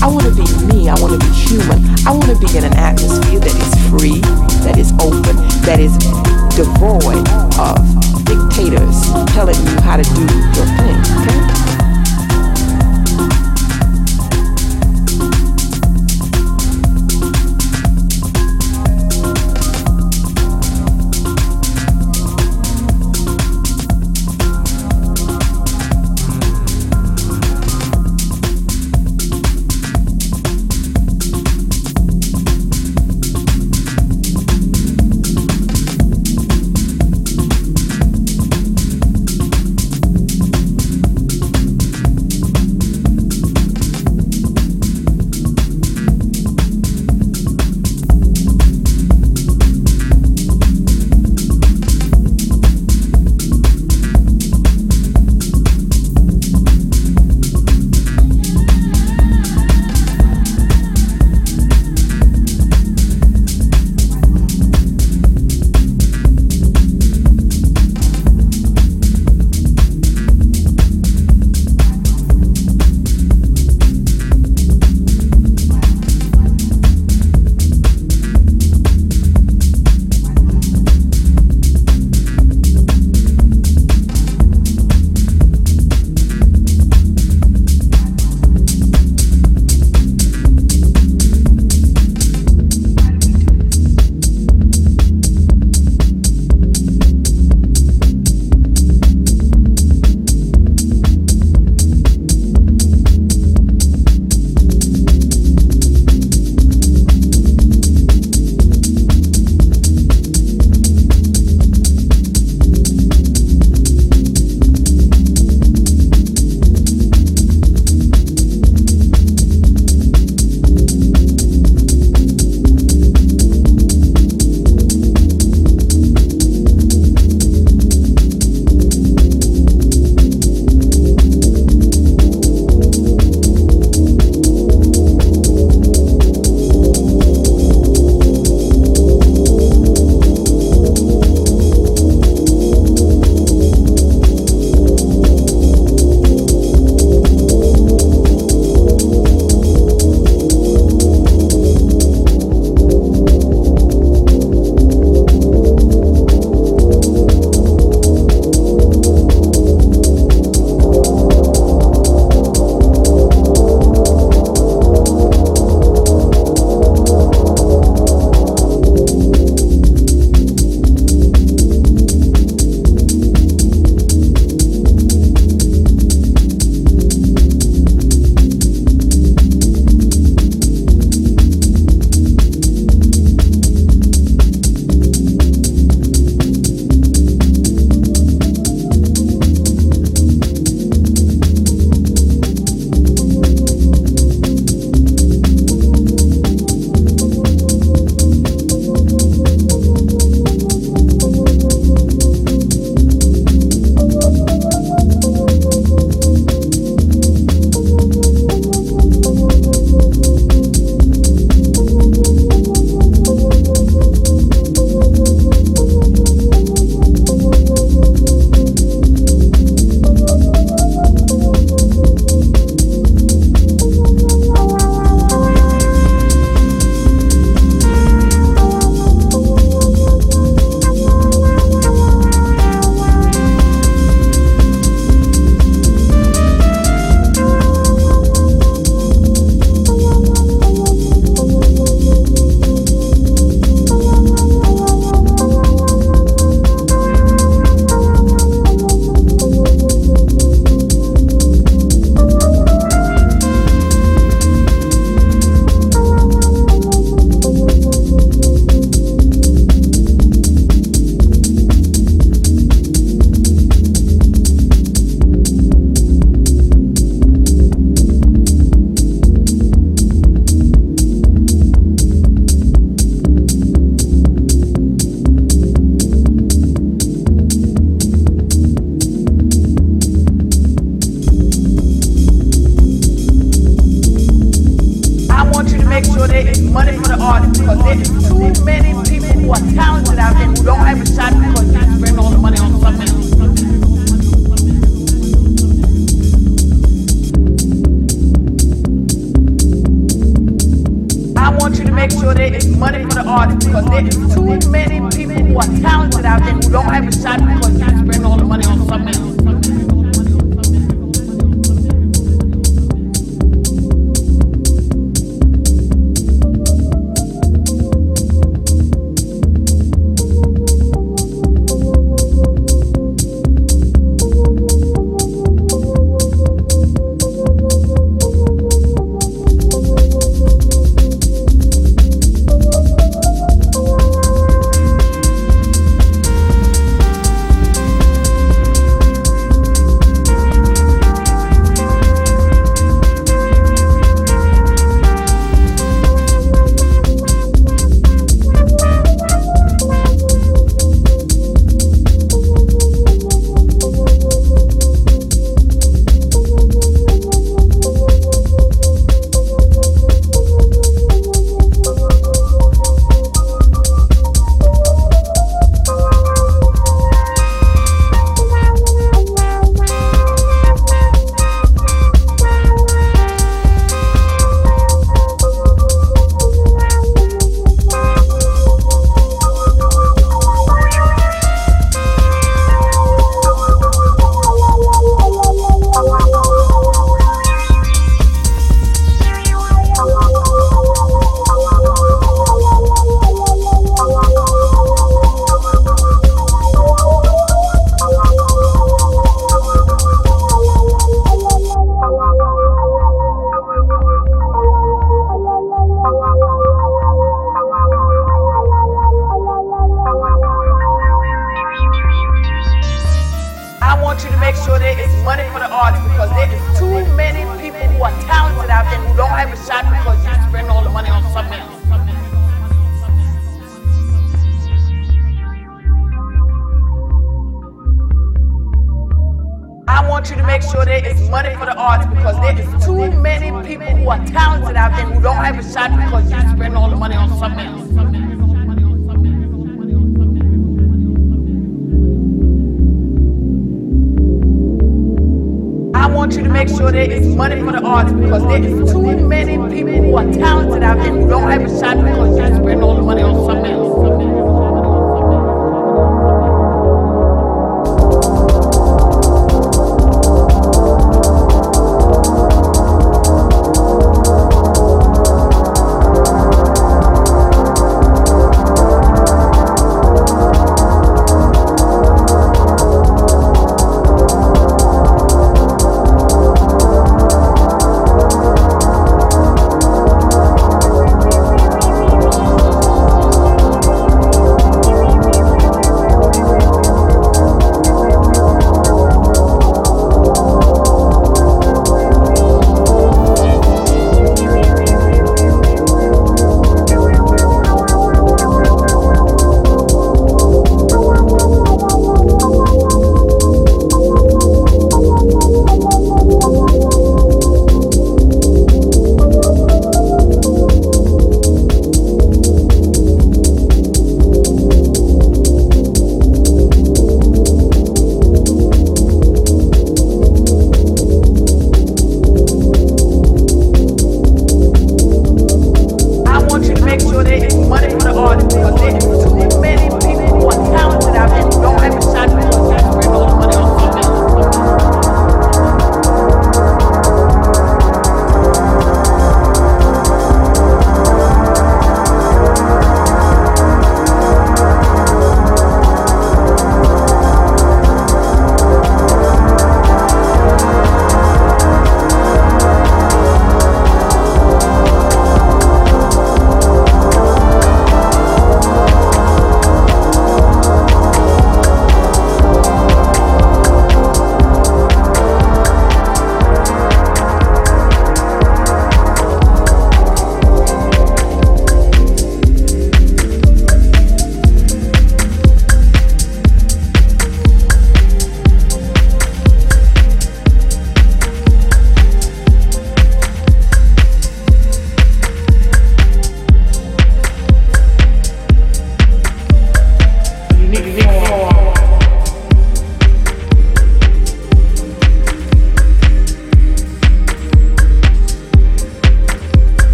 I want to be me. I want to be human. I want to be in an atmosphere that is free, that is open, that is devoid of dictators telling you how to do your thing. Okay?